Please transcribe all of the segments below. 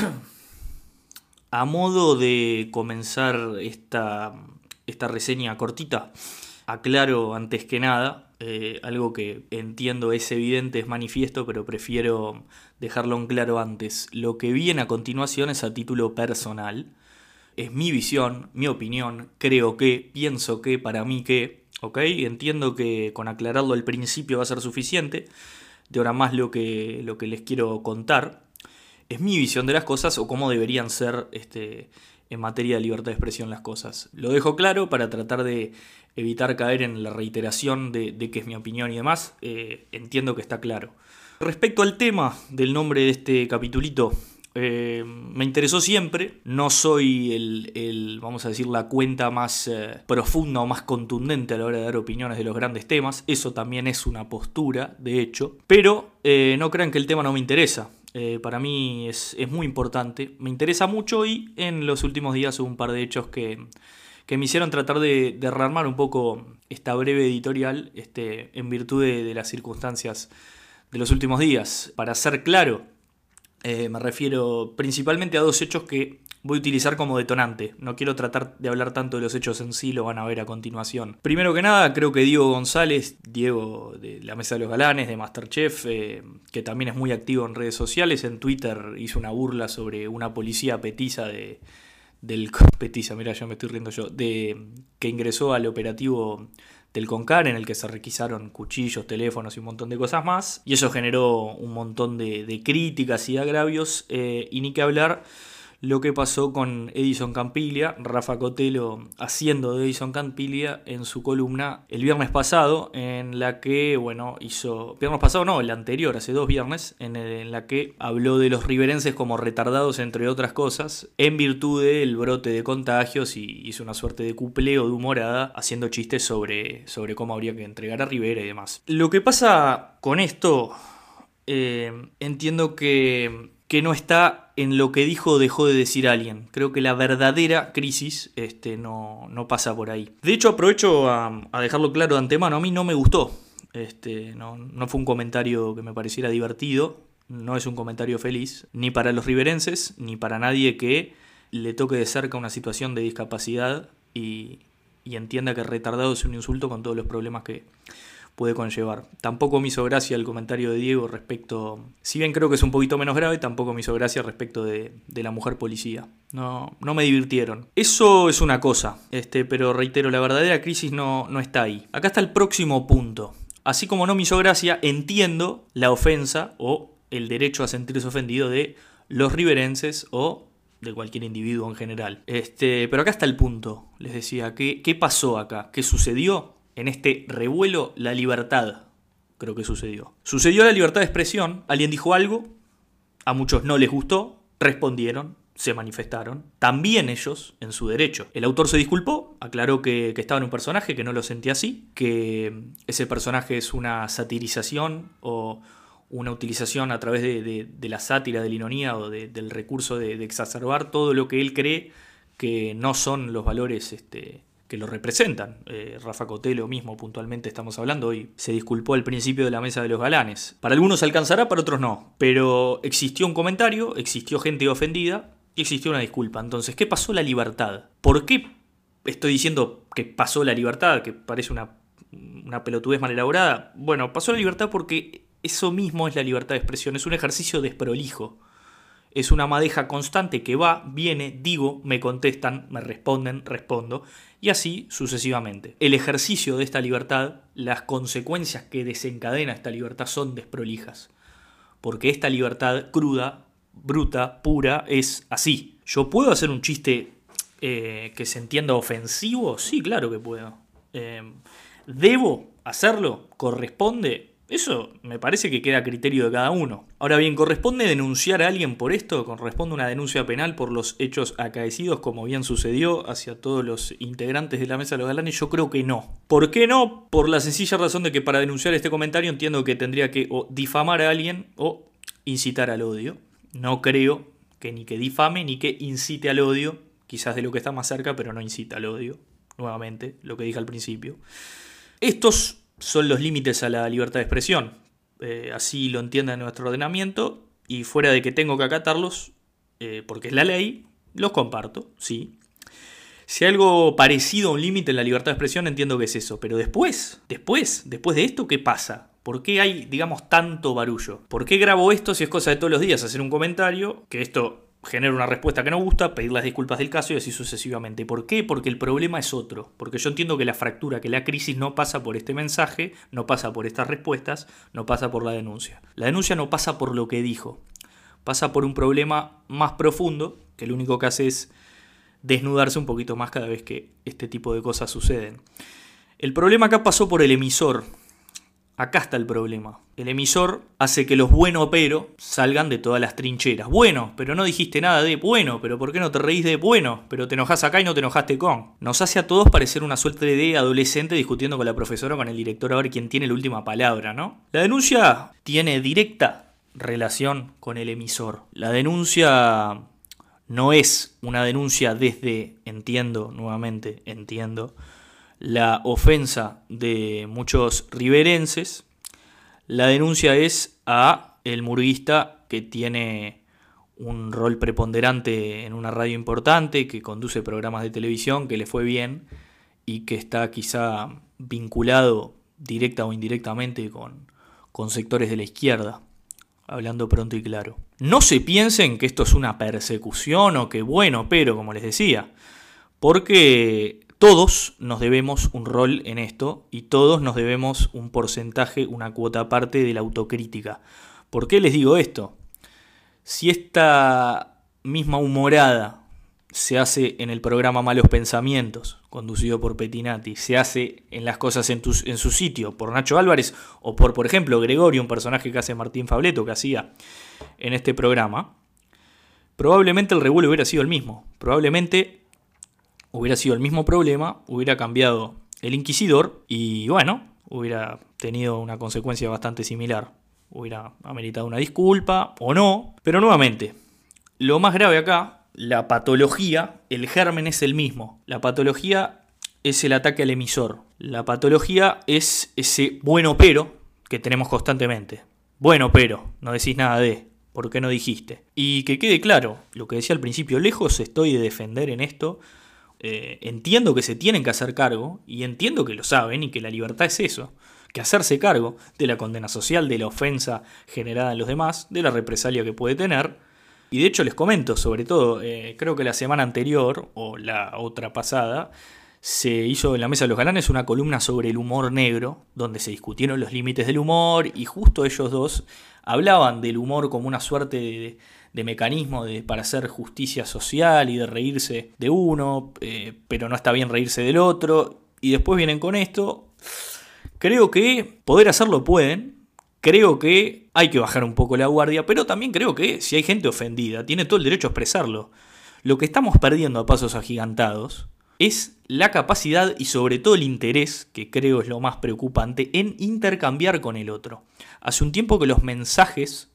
A modo de comenzar esta, esta reseña cortita, aclaro antes que nada eh, algo que entiendo es evidente, es manifiesto, pero prefiero dejarlo en claro antes. Lo que viene a continuación es a título personal. Es mi visión, mi opinión, creo que, pienso que, para mí que, ¿ok? Entiendo que con aclararlo al principio va a ser suficiente. De ahora más lo que, lo que les quiero contar es mi visión de las cosas o cómo deberían ser este, en materia de libertad de expresión las cosas. Lo dejo claro para tratar de evitar caer en la reiteración de, que es mi opinión y demás. Eh, entiendo que está claro. Respecto al tema del nombre de este capitulito, eh, me interesó siempre. No soy el, vamos a decir, la cuenta más eh, profunda o más contundente a la hora de dar opiniones de los grandes temas. Eso también es una postura, de hecho. Pero no crean que el tema no me interesa. Eh, para mí es, muy importante, me interesa mucho y en los últimos días hubo un par de hechos que, me hicieron tratar de, de, rearmar un poco esta breve editorial este, en virtud de, las circunstancias de los últimos días. Para ser claro, eh, me refiero principalmente a dos hechos que voy a utilizar como detonante. No quiero tratar de hablar tanto de los hechos en sí, lo van a ver a continuación. Primero que nada, creo que Diego González, Diego de la Mesa de los Galanes, de Masterchef, eh, que también es muy activo en redes sociales, en Twitter hizo una burla sobre una policía petiza de del petiza, mira, ya me estoy riendo yo, de que ingresó al operativo del CONCAR en el que se requisaron cuchillos, teléfonos y un montón de cosas más. Y eso generó un montón de, críticas y agravios. Eh, y ni que hablar lo que pasó con Edison Campiglia, Rafa Cotelo haciendo de Edison Campiglia en su columna el viernes pasado, en la que, bueno, hizo, viernes pasado no, el anterior, hace dos viernes, en, la que habló de los riverenses como retardados, entre otras cosas, en virtud del brote de contagios y hizo una suerte de cupleo de humorada, haciendo chistes sobre, sobre cómo habría que entregar a Rivera y demás. Lo que pasa con esto, eh, entiendo que que no está en lo que dijo o dejó de decir alguien. Creo que la verdadera crisis este, no, no pasa por ahí. De hecho, aprovecho a, dejarlo claro de antemano, a mí no me gustó. Este, no, no fue un comentario que me pareciera divertido, no es un comentario feliz, ni para los riverenses, ni para nadie que le toque de cerca una situación de discapacidad y, y entienda que retardado es un insulto con todos los problemas que, puede conllevar. Tampoco me hizo gracia el comentario de Diego respecto, si bien creo que es un poquito menos grave, tampoco me hizo gracia respecto de, la mujer policía. No, no me divirtieron. Eso es una cosa, este, pero reitero, la verdadera crisis no, no está ahí. Acá está el próximo punto. Así como no me hizo gracia, entiendo la ofensa o el derecho a sentirse ofendido de los riverenses o de cualquier individuo en general. Este, pero acá está el punto, les decía, ¿qué, qué pasó acá? ¿Qué sucedió? En este revuelo la libertad, creo que sucedió. Sucedió la libertad de expresión, alguien dijo algo, a muchos no les gustó, respondieron, se manifestaron, también ellos en su derecho. El autor se disculpó, aclaró que, estaba en un personaje, que no lo sentía así, que ese personaje es una satirización o una utilización a través de, la sátira, de la ironía o del recurso de, exacerbar todo lo que él cree que no son los valores este, que lo representan. Eh, Rafa Cotelo mismo puntualmente estamos hablando hoy, se disculpó al principio de la mesa de los galanes. Para algunos alcanzará, para otros no. Pero existió un comentario, existió gente ofendida y existió una disculpa. Entonces, ¿qué pasó la libertad? ¿Por qué estoy diciendo que pasó la libertad, que parece una, una pelotudez mal elaborada? Bueno, pasó la libertad porque eso mismo es la libertad de expresión, es un ejercicio desprolijo es una madeja constante que va, viene, digo, me contestan, me responden, respondo, y así sucesivamente. El ejercicio de esta libertad, las consecuencias que desencadena esta libertad son desprolijas, porque esta libertad cruda, bruta, pura, es así. ¿Yo puedo hacer un chiste eh, que se entienda ofensivo? Sí, claro que puedo. Eh, ¿Debo hacerlo? ¿Corresponde? Eso me parece que queda a criterio de cada uno. Ahora bien, ¿corresponde denunciar a alguien por esto? ¿Corresponde una denuncia penal por los hechos acaecidos como bien sucedió hacia todos los integrantes de la mesa de los galanes? Yo creo que no. ¿Por qué no? Por la sencilla razón de que para denunciar este comentario entiendo que tendría que o difamar a alguien o incitar al odio. No creo que ni que difame ni que incite al odio, quizás de lo que está más cerca, pero no incita al odio. Nuevamente, lo que dije al principio. Estos son los límites a la libertad de expresión. Eh, así lo entiende nuestro ordenamiento y fuera de que tengo que acatarlos, eh, porque es la ley, los comparto, sí. Si hay algo parecido a un límite en la libertad de expresión, entiendo que es eso. Pero después, después, después de esto, ¿qué pasa? ¿Por qué hay, digamos, tanto barullo? ¿Por qué grabo esto si es cosa de todos los días hacer un comentario? Que esto genera una respuesta que no gusta, pedir las disculpas del caso y así sucesivamente. ¿Por qué? Porque el problema es otro. Porque yo entiendo que la fractura, que la crisis no pasa por este mensaje, no pasa por estas respuestas, no pasa por la denuncia. La denuncia no pasa por lo que dijo. Pasa por un problema más profundo, que lo único que hace es desnudarse un poquito más cada vez que este tipo de cosas suceden. El problema acá pasó por el emisor, Acá está el problema. El emisor hace que los bueno pero salgan de todas las trincheras. Bueno, pero no dijiste nada de bueno, pero ¿por qué no te reís de bueno? Pero te enojas acá y no te enojaste con. Nos hace a todos parecer una suerte de adolescente discutiendo con la profesora o con el director a ver quién tiene la última palabra, ¿no? La denuncia tiene directa relación con el emisor. La denuncia no es una denuncia desde, entiendo, nuevamente, entiendo, la ofensa de muchos riverenses. La denuncia es a el murguista que tiene un rol preponderante en una radio importante, que conduce programas de televisión, que le fue bien y que está quizá vinculado directa o indirectamente con, con sectores de la izquierda, hablando pronto y claro. No se piensen que esto es una persecución o que bueno, pero como les decía, porque todos nos debemos un rol en esto y todos nos debemos un porcentaje, una cuota aparte de la autocrítica. ¿Por qué les digo esto? Si esta misma humorada se hace en el programa Malos Pensamientos, conducido por Petinati, se hace en las cosas en, su sitio por Nacho Álvarez o por, por ejemplo, Gregorio, un personaje que hace Martín Fableto, que hacía en este programa, probablemente el revuelo hubiera sido el mismo. Probablemente hubiera sido el mismo problema, hubiera cambiado el inquisidor y bueno, hubiera tenido una consecuencia bastante similar. Hubiera ameritado una disculpa o no, pero nuevamente, lo más grave acá, la patología, el germen es el mismo. La patología es el ataque al emisor. La patología es ese bueno pero que tenemos constantemente. Bueno pero, no decís nada de, ¿por qué no dijiste? Y que quede claro, lo que decía al principio, lejos estoy de defender en esto eh, entiendo que se tienen que hacer cargo y entiendo que lo saben y que la libertad es eso, que hacerse cargo de la condena social, de la ofensa generada en los demás, de la represalia que puede tener. Y de hecho les comento, sobre todo, eh, creo que la semana anterior o la otra pasada, se hizo en la Mesa de los Galanes una columna sobre el humor negro, donde se discutieron los límites del humor y justo ellos dos hablaban del humor como una suerte de de mecanismo de, para hacer justicia social y de reírse de uno, eh, pero no está bien reírse del otro. Y después vienen con esto. Creo que poder hacerlo pueden. Creo que hay que bajar un poco la guardia, pero también creo que si hay gente ofendida, tiene todo el derecho a expresarlo. Lo que estamos perdiendo a pasos agigantados es la capacidad y sobre todo el interés, que creo es lo más preocupante, en intercambiar con el otro. Hace un tiempo que los mensajes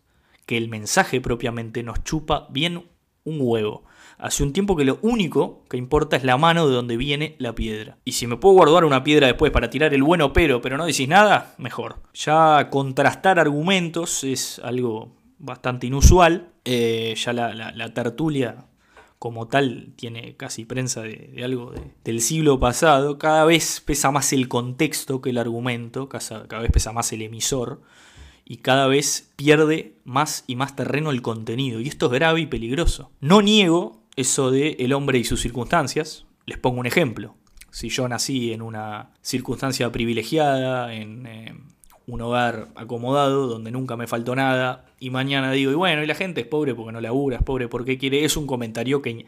que el mensaje propiamente nos chupa bien un huevo. Hace un tiempo que lo único que importa es la mano de donde viene la piedra. Y si me puedo guardar una piedra después para tirar el bueno pero, pero no decís nada, mejor. Ya contrastar argumentos es algo bastante inusual. Eh, ya la, tertulia como tal tiene casi prensa de, algo del siglo pasado. Cada vez pesa más el contexto que el argumento, cada vez pesa más el emisor y cada vez pierde más y más terreno el contenido. Y esto es grave y peligroso. No niego eso de el hombre y sus circunstancias. Les pongo un ejemplo. Si yo nací en una circunstancia privilegiada, en eh, un hogar acomodado, donde nunca me faltó nada, y mañana digo, y bueno, y la gente es pobre porque no labura, es pobre porque quiere, es un comentario que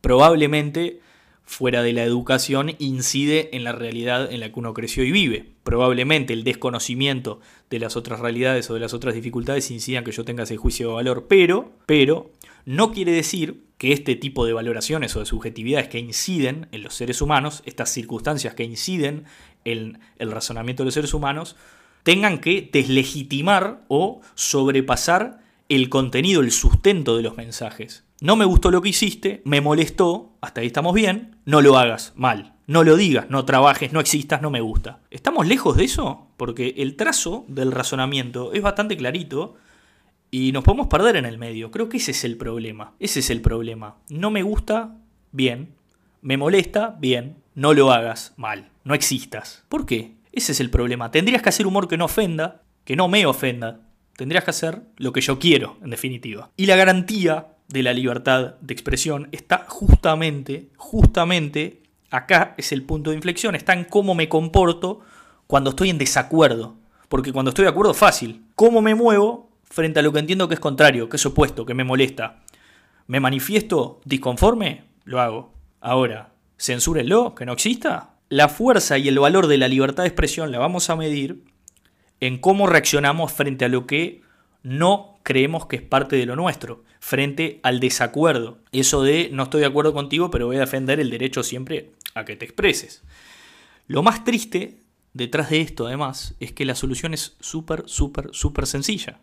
probablemente fuera de la educación incide en la realidad en la que uno creció y vive. Probablemente el desconocimiento de las otras realidades o de las otras dificultades incidan que yo tenga ese juicio de valor, pero, pero no quiere decir que este tipo de valoraciones o de subjetividades que inciden en los seres humanos, estas circunstancias que inciden en el razonamiento de los seres humanos, tengan que deslegitimar o sobrepasar el contenido, el sustento de los mensajes. No me gustó lo que hiciste, me molestó, hasta ahí estamos bien, no lo hagas mal. No lo digas, no trabajes, no existas, no me gusta. ¿Estamos lejos de eso? Porque el trazo del razonamiento es bastante clarito Y nos podemos perder en el medio. Creo que ese es el problema. Ese es el problema. No me gusta, bien. Me molesta, bien. No lo hagas, mal. No existas. ¿Por qué? Ese es el problema. Tendrías que hacer humor que no ofenda, que no me ofenda. Tendrías que hacer lo que yo quiero, en definitiva. Y la garantía de la libertad de expresión está justamente, justamente, acá es el punto de inflexión, está en cómo me comporto cuando estoy en desacuerdo. Porque cuando estoy de acuerdo, fácil. ¿Cómo me muevo frente a lo que entiendo que es contrario, que es opuesto, que me molesta? ¿Me manifiesto disconforme? Lo hago. Ahora, censúrenlo, que no exista. La fuerza y el valor de la libertad de expresión la vamos a medir en cómo reaccionamos frente a lo que no creemos que es parte de lo nuestro, frente al desacuerdo. Eso de no estoy de acuerdo contigo, pero voy a defender el derecho siempre a que te expreses. Lo más triste detrás de esto, además, es que la solución es súper, súper, súper sencilla.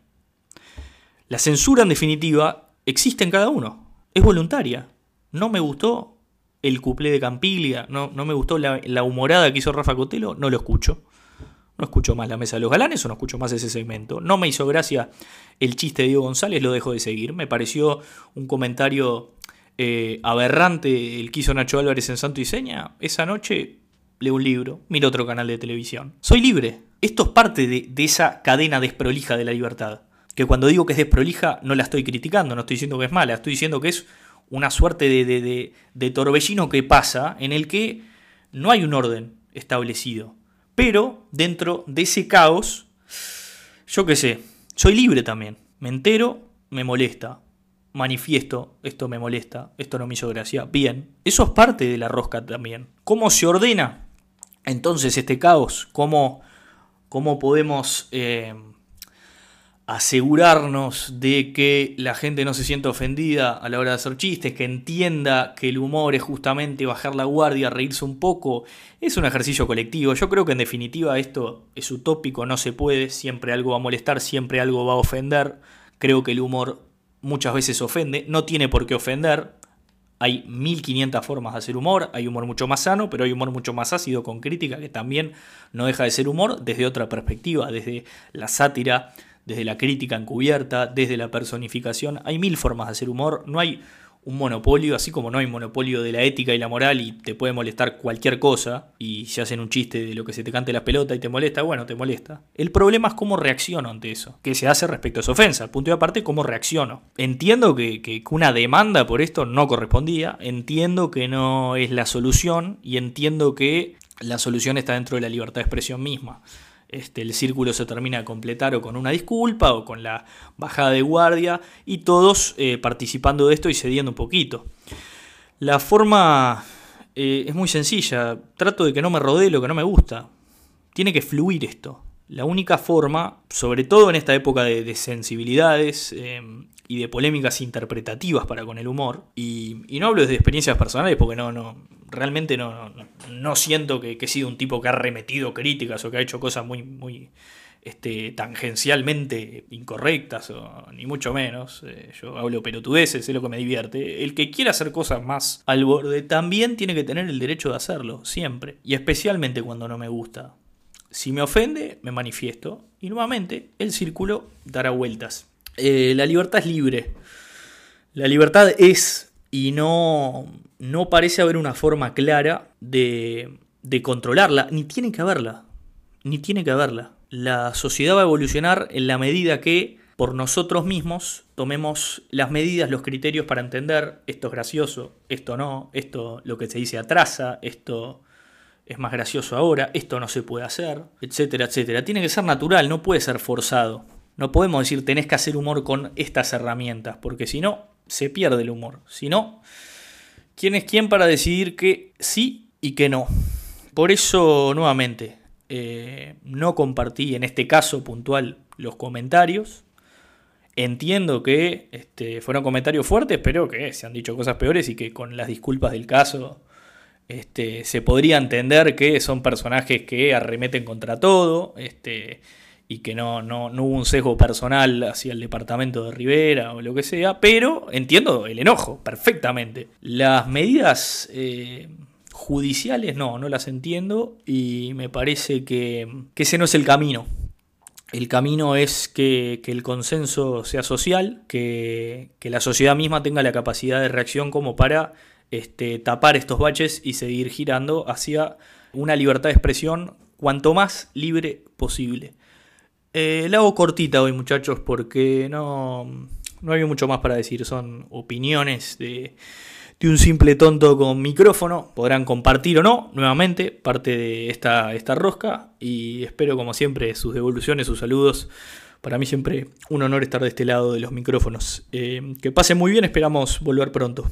La censura, en definitiva, existe en cada uno. Es voluntaria. No me gustó el cuplé de Campiglia, no, no me gustó la, la humorada que hizo Rafa Cotelo, no lo escucho. No escucho más la mesa de los galanes o no escucho más ese segmento. No me hizo gracia el chiste de Diego González, lo dejo de seguir. Me pareció un comentario eh, aberrante el que hizo Nacho Álvarez en Santo y Seña. Esa noche leo un libro, miro otro canal de televisión. Soy libre. Esto es parte de, esa cadena desprolija de la libertad. Que cuando digo que es desprolija, no la estoy criticando, no estoy diciendo que es mala, estoy diciendo que es una suerte de, torbellino que pasa en el que no hay un orden establecido. Pero dentro de ese caos, yo qué sé, soy libre también. Me entero, me molesta. Manifiesto, esto me molesta, esto no me hizo gracia. Bien, eso es parte de la rosca también. ¿Cómo se ordena entonces este caos? ¿Cómo, cómo podemos eh, asegurarnos de que la gente no se sienta ofendida a la hora de hacer chistes, que entienda que el humor es justamente bajar la guardia, reírse un poco. Es un ejercicio colectivo. Yo creo que en definitiva esto es utópico, no se puede, siempre algo va a molestar, siempre algo va a ofender. Creo que el humor muchas veces ofende, no tiene por qué ofender. Hay 1500 formas de hacer humor, hay humor mucho más sano, pero hay humor mucho más ácido con crítica que también no deja de ser humor desde otra perspectiva, desde la sátira, desde la crítica encubierta, desde la personificación. Hay mil formas de hacer humor, no hay un monopolio, así como no hay monopolio de la ética y la moral y te puede molestar cualquier cosa y si hacen un chiste de lo que se te cante la pelota y te molesta, bueno, te molesta. El problema es cómo reacciono ante eso, qué se hace respecto a esa ofensa. Punto y aparte, cómo reacciono. Entiendo que, que una demanda por esto no correspondía, entiendo que no es la solución y entiendo que la solución está dentro de la libertad de expresión misma. Este, el círculo se termina de completar o con una disculpa o con la bajada de guardia y todos eh, participando de esto y cediendo un poquito. La forma eh, es muy sencilla, trato de que no me rodee lo que no me gusta. Tiene que fluir esto. La única forma, sobre todo en esta época de, sensibilidades em, y de polémicas interpretativas para con el humor, y, no hablo desde experiencias personales porque no, no, realmente no, no, siento que, he sido un tipo que ha remetido críticas o que ha hecho cosas muy, muy este, tangencialmente incorrectas, o, ni mucho menos. Eh, yo hablo pelotudeces, es lo que me divierte. El que quiera hacer cosas más al borde también tiene que tener el derecho de hacerlo, siempre. Y especialmente cuando no me gusta. Si me ofende, me manifiesto. Y nuevamente, el círculo dará vueltas. Eh, la libertad es libre. La libertad es y no, no parece haber una forma clara de, de controlarla, ni tiene que haberla, ni tiene que haberla. La sociedad va a evolucionar en la medida que por nosotros mismos tomemos las medidas, los criterios para entender esto es gracioso, esto no, esto lo que se dice atrasa, esto es más gracioso ahora, esto no se puede hacer, etcétera, etcétera. Tiene que ser natural, no puede ser forzado. No podemos decir tenés que hacer humor con estas herramientas, porque si no, se pierde el humor. Si no, ¿quién es quién para decidir que sí y que no? Por eso, nuevamente, eh, no compartí en este caso puntual los comentarios. Entiendo que este, fueron comentarios fuertes, pero que se han dicho cosas peores y que con las disculpas del caso este, se podría entender que son personajes que arremeten contra todo. Este, y que no, no, hubo un sesgo personal hacia el departamento de Rivera o lo que sea, pero entiendo el enojo perfectamente. Las medidas eh, judiciales no, no las entiendo y me parece que, que ese no es el camino. el camino es que, el consenso sea social, que, la sociedad misma tenga la capacidad de reacción como para este, tapar estos baches y seguir girando hacia una libertad de expresión cuanto más libre posible. Eh, la hago cortita hoy muchachos porque no, no hay mucho más para decir, son opiniones de de un simple tonto con micrófono. Podrán compartir o no, nuevamente, parte de esta, esta rosca. Y espero, como siempre, sus devoluciones, sus saludos. Para mí siempre un honor estar de este lado de los micrófonos. Eh, que pasen muy bien, esperamos volver pronto.